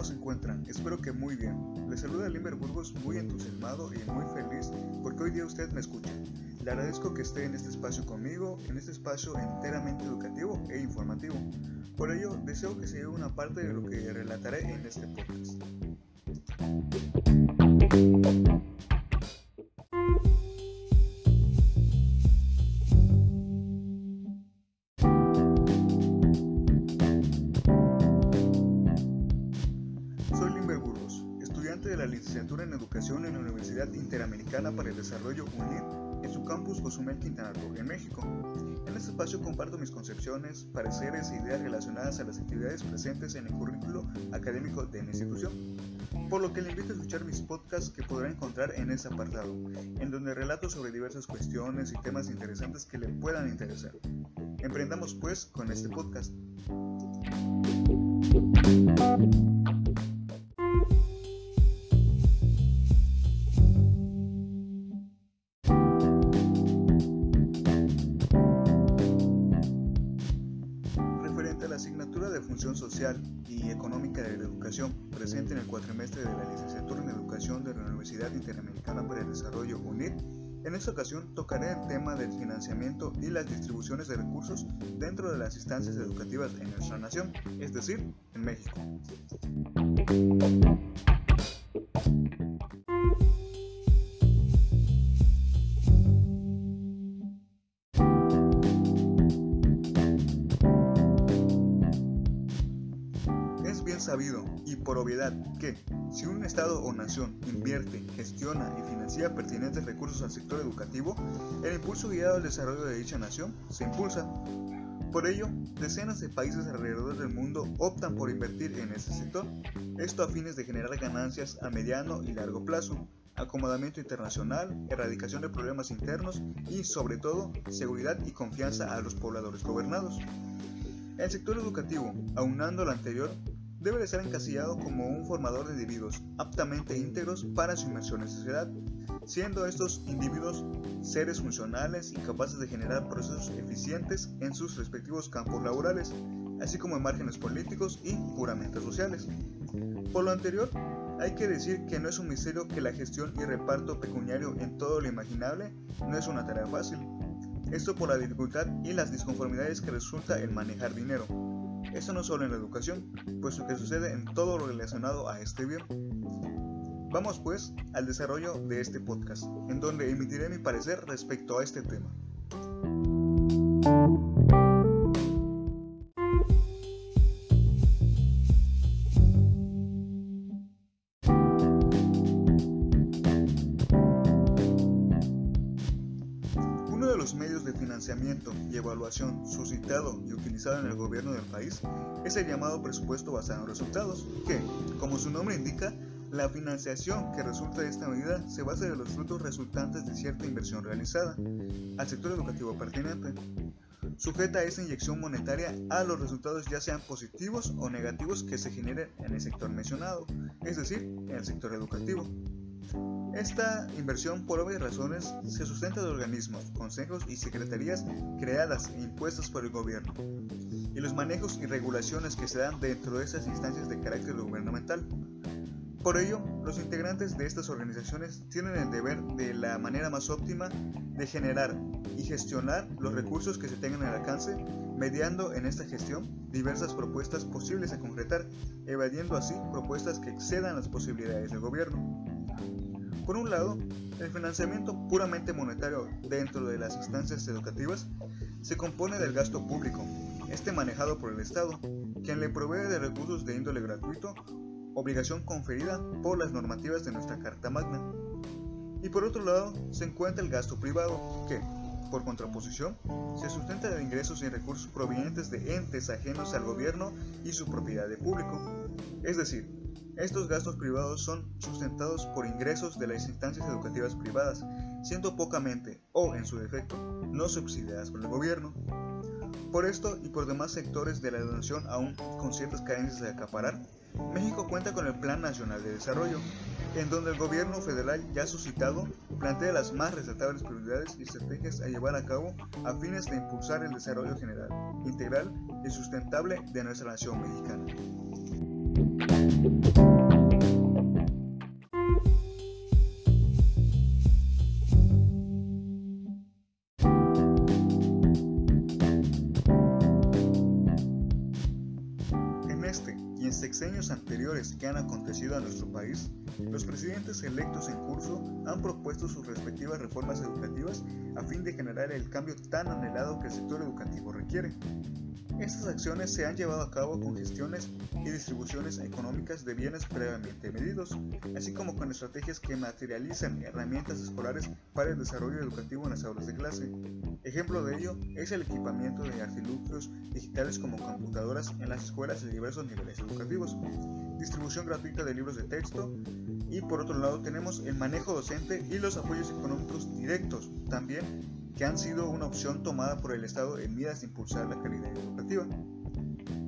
¿cómo se encuentran? Espero que muy bien. Les saluda Limber Burgos muy entusiasmado y muy feliz porque hoy día usted me escucha. Le agradezco que esté en este espacio conmigo, en este espacio enteramente educativo e informativo. Por ello, deseo que se lleve una parte de lo que relataré en este podcast. Desarrollo UNID en su campus Cozumel Quintana Roo, en México. En este espacio comparto mis concepciones, pareceres e ideas relacionadas a las actividades presentes en el currículo académico de mi institución, por lo que le invito a escuchar mis podcasts que podrá encontrar en ese apartado, en donde relato sobre diversas cuestiones y temas interesantes que le puedan interesar. Emprendamos pues con este podcast. Social y económica de la educación presente en el cuatrimestre de la licenciatura en educación de la Universidad Interamericana para el Desarrollo UNID, en esta ocasión tocaré el tema del financiamiento y las distribuciones de recursos dentro de las instancias educativas en nuestra nación, es decir, en México. Que, si un Estado o nación invierte, gestiona y financia pertinentes recursos al sector educativo, el impulso guiado al desarrollo de dicha nación se impulsa. Por ello, decenas de países alrededor del mundo optan por invertir en este sector, esto a fines de generar ganancias a mediano y largo plazo, acomodamiento internacional, erradicación de problemas internos y, sobre todo, seguridad y confianza a los pobladores gobernados. El sector educativo, aunando lo anterior, debe de ser encasillado como un formador de individuos aptamente íntegros para su inmersión en sociedad, siendo estos individuos seres funcionales y capaces de generar procesos eficientes en sus respectivos campos laborales, así como en márgenes políticos y puramente sociales. Por lo anterior, hay que decir que no es un misterio que la gestión y reparto pecuniario en todo lo imaginable no es una tarea fácil. Esto por la dificultad y las disconformidades que resulta el manejar dinero, esto no solo en la educación, puesto que sucede en todo lo relacionado a este bien. Vamos pues al desarrollo de este podcast, en donde emitiré mi parecer respecto a este tema. Y evaluación suscitado y utilizado en el gobierno del país es el llamado presupuesto basado en resultados, que, como su nombre indica, la financiación que resulta de esta medida se basa en los frutos resultantes de cierta inversión realizada al sector educativo pertinente, sujeta a esa inyección monetaria a los resultados ya sean positivos o negativos que se generen en el sector mencionado, es decir, en el sector educativo. Esta inversión, por obvias razones, se sustenta de organismos, consejos y secretarías creadas e impuestas por el gobierno, y los manejos y regulaciones que se dan dentro de estas instancias de carácter gubernamental. Por ello, los integrantes de estas organizaciones tienen el deber de la manera más óptima de generar y gestionar los recursos que se tengan al alcance, mediando en esta gestión diversas propuestas posibles a concretar, evadiendo así propuestas que excedan las posibilidades del gobierno. Por un lado, el financiamiento puramente monetario dentro de las instancias educativas se compone del gasto público, este manejado por el Estado, quien le provee de recursos de índole gratuito, obligación conferida por las normativas de nuestra Carta Magna. Y por otro lado, se encuentra el gasto privado, que, por contraposición, se sustenta de ingresos y recursos provenientes de entes ajenos al gobierno y su propiedad de público, es decir, estos gastos privados son sustentados por ingresos de las instancias educativas privadas, siendo pocamente, o en su defecto, no subsidiadas por el gobierno. Por esto y por demás sectores de la nación aún con ciertas carencias de acaparar, México cuenta con el Plan Nacional de Desarrollo, en donde el gobierno federal ya suscitado plantea las más resaltables prioridades y estrategias a llevar a cabo a fines de impulsar el desarrollo general, integral y sustentable de nuestra nación mexicana. Sexenios anteriores que han acontecido a nuestro país, los presidentes electos en curso han propuesto sus respectivas reformas educativas a fin de generar el cambio tan anhelado que el sector educativo requiere. Estas acciones se han llevado a cabo con gestiones y distribuciones económicas de bienes previamente medidos, así como con estrategias que materializan herramientas escolares para el desarrollo educativo en las aulas de clase. Ejemplo de ello es el equipamiento de artilugios digitales como computadoras en las escuelas de diversos niveles educativos, distribución gratuita de libros de texto y por otro lado tenemos el manejo docente y los apoyos económicos directos, también que han sido una opción tomada por el Estado en miras de impulsar la calidad educativa.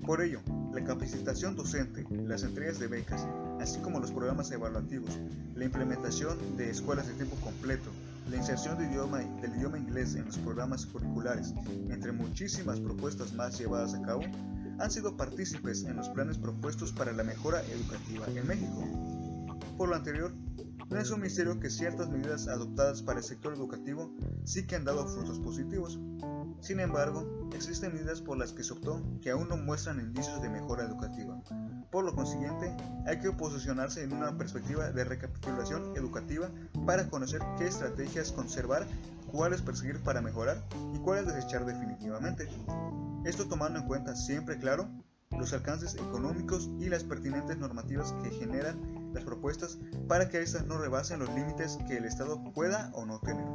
Por ello, la capacitación docente, las entregas de becas, así como los programas evaluativos, la implementación de escuelas de tiempo completo, la inserción del idioma inglés en los programas curriculares, entre muchísimas propuestas más llevadas a cabo, han sido partícipes en los planes propuestos para la mejora educativa en México. Por lo anterior, no es un misterio que ciertas medidas adoptadas para el sector educativo sí que han dado frutos positivos. Sin embargo, existen medidas por las que se optó que aún no muestran indicios de mejora educativa. Por lo consiguiente, hay que posicionarse en una perspectiva de recapitulación educativa para conocer qué estrategias conservar, cuáles perseguir para mejorar y cuáles desechar definitivamente. Esto tomando en cuenta siempre, claro, los alcances económicos y las pertinentes normativas que generan las propuestas para que éstas no rebasen los límites que el Estado pueda o no tener.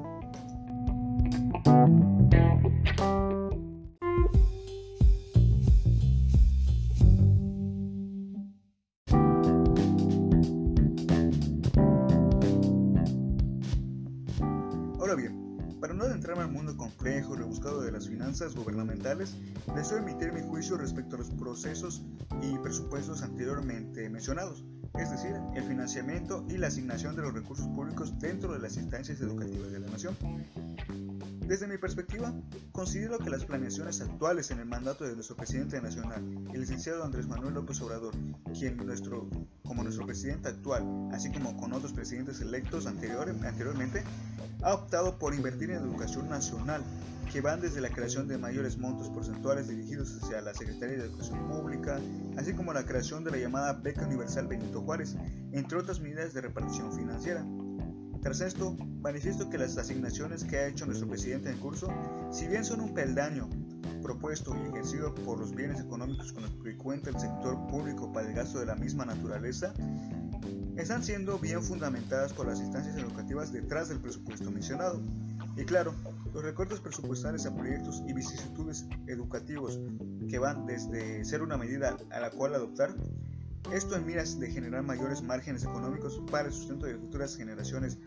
Ahora bien, para no adentrarme al mundo complejo y rebuscado de las finanzas gubernamentales, deseo emitir mi juicio respecto a los procesos y presupuestos anteriormente mencionados es decir, el financiamiento y la asignación de los recursos públicos dentro de las instancias educativas de la nación. Desde mi perspectiva, considero que las planeaciones actuales en el mandato de nuestro presidente nacional, el licenciado Andrés Manuel López Obrador, quien como nuestro presidente actual, así como con otros presidentes electos anteriormente, ha optado por invertir en educación nacional, que van desde la creación de mayores montos porcentuales dirigidos hacia la Secretaría de Educación Pública, así como la creación de la llamada Beca Universal Benito Juárez, entre otras medidas de repartición financiera. Tras esto, manifiesto que las asignaciones que ha hecho nuestro presidente en curso, si bien son un peldaño propuesto y ejercido por los bienes económicos con los que cuenta el sector público para el gasto de la misma naturaleza, están siendo bien fundamentadas por las instancias educativas detrás del presupuesto mencionado. Y claro, los recortes presupuestales a proyectos y vicisitudes educativos que van desde ser una medida a la cual adoptar, esto en miras de generar mayores márgenes económicos para el sustento de futuras generaciones,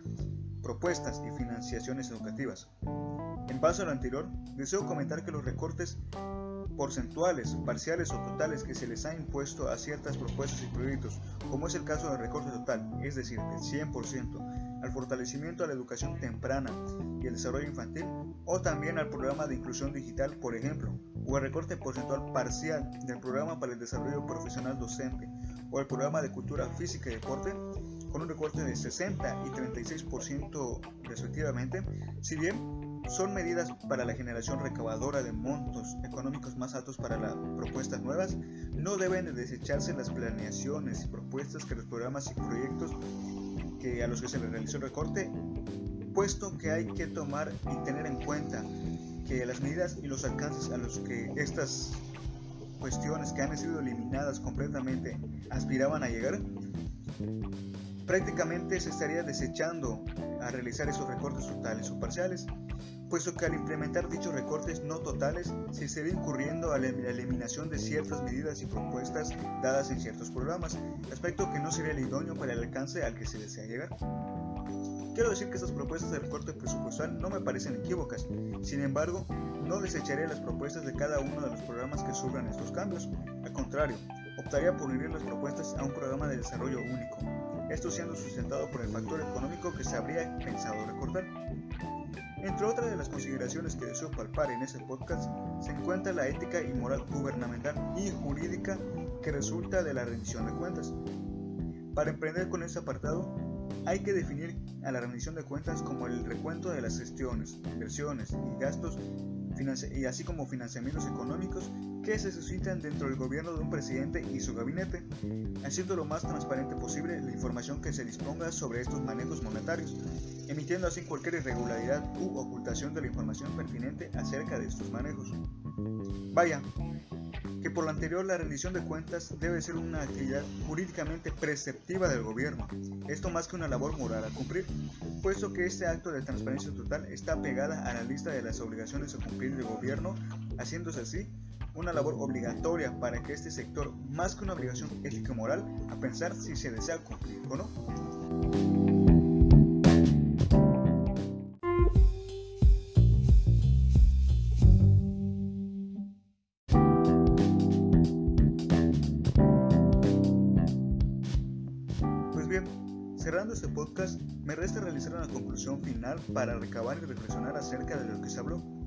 propuestas y financiaciones educativas. En base a lo anterior, deseo comentar que los recortes porcentuales, parciales o totales que se les ha impuesto a ciertas propuestas y proyectos, como es el caso del recorte total, es decir, del 100%, al fortalecimiento de la educación temprana y el desarrollo infantil, o también al programa de inclusión digital, por ejemplo, o el recorte porcentual parcial del programa para el desarrollo profesional docente, o el programa de cultura física y deporte, con un recorte de 60 y 36% respectivamente, si bien son medidas para la generación recabadora de montos económicos más altos para las propuestas nuevas. No deben de desecharse las planeaciones y propuestas que los programas y proyectos que a los que se les realizó el recorte, puesto que hay que tomar y tener en cuenta que las medidas y los alcances a los que estas cuestiones que han sido eliminadas completamente aspiraban a llegar, prácticamente se estaría desechando a realizar esos recortes totales o parciales puesto que al implementar dichos recortes no totales se estaría incurriendo a la eliminación de ciertas medidas y propuestas dadas en ciertos programas, aspecto que no sería el idóneo para el alcance al que se desea llegar. Quiero decir que estas propuestas de recorte presupuestal no me parecen equívocas, sin embargo, no desecharé las propuestas de cada uno de los programas que sufran estos cambios, al contrario, optaría por unir las propuestas a un programa de desarrollo único, esto siendo sustentado por el factor económico que se habría pensado recortar. Entre otras de las consideraciones que deseo palpar en este podcast se encuentra la ética y moral gubernamental y jurídica que resulta de la rendición de cuentas. Para emprender con este apartado, hay que definir a la rendición de cuentas como el recuento de las gestiones, inversiones y gastos y así como financiamientos económicos que se suscitan dentro del gobierno de un presidente y su gabinete, haciendo lo más transparente posible la información que se disponga sobre estos manejos monetarios, emitiendo así cualquier irregularidad u ocultación de la información pertinente acerca de estos manejos. Vaya, que por lo anterior la rendición de cuentas debe ser una actividad jurídicamente preceptiva del gobierno, esto más que una labor moral a cumplir, puesto que este acto de transparencia total está pegada a la lista de las obligaciones a cumplir del gobierno, haciéndose así una labor obligatoria para que este sector, más que una obligación ética moral, a pensar si se desea cumplir o no. Para recabar y reflexionar acerca de lo que se habló.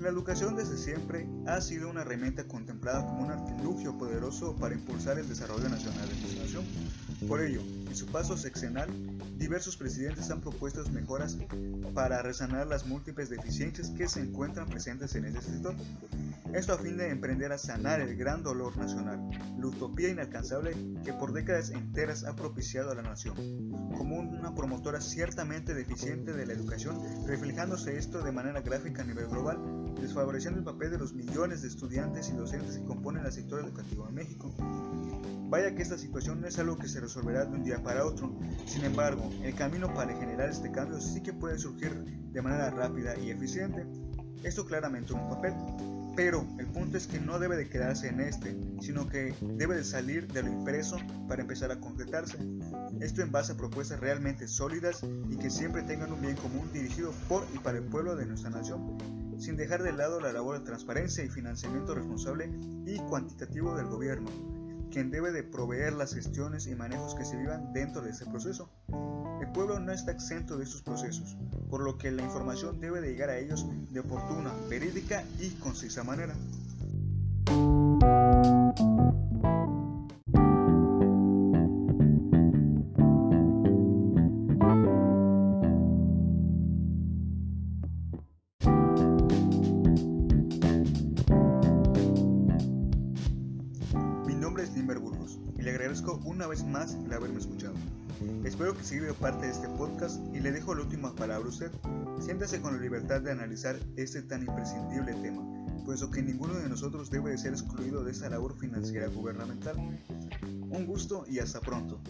La educación desde siempre ha sido una herramienta contemplada como un artilugio poderoso para impulsar el desarrollo nacional de nuestra nación. Por ello, en su paso sexenal, diversos presidentes han propuesto mejoras para resanar las múltiples deficiencias que se encuentran presentes en este sector. Esto a fin de emprender a sanar el gran dolor nacional, la utopía inalcanzable que por décadas enteras ha propiciado a la nación, como una promotora ciertamente deficiente de la educación, reflejándose esto de manera gráfica a nivel global, desfavoreciendo el papel de los millones de estudiantes y docentes que componen el sector educativo en México. Vaya que esta situación no es algo que se resolverá de un día para otro, sin embargo, el camino para generar este cambio sí que puede surgir de manera rápida y eficiente, esto claramente en un papel, pero el punto es que no debe de quedarse en este, sino que debe de salir de lo impreso para empezar a concretarse. Esto en base a propuestas realmente sólidas y que siempre tengan un bien común dirigido por y para el pueblo de nuestra nación, sin dejar de lado la labor de transparencia y financiamiento responsable y cuantitativo del gobierno, quien debe de proveer las gestiones y manejos que se vivan dentro de ese proceso. El pueblo no está exento de estos procesos, por lo que la información debe de llegar a ellos de oportuna, verídica y concisa manera. El haberme escuchado. Espero que sirva parte de este podcast y le dejo la última palabra a usted. Siéntase con la libertad de analizar este tan imprescindible tema, puesto que ninguno de nosotros debe de ser excluido de esta labor financiera gubernamental. Un gusto y hasta pronto.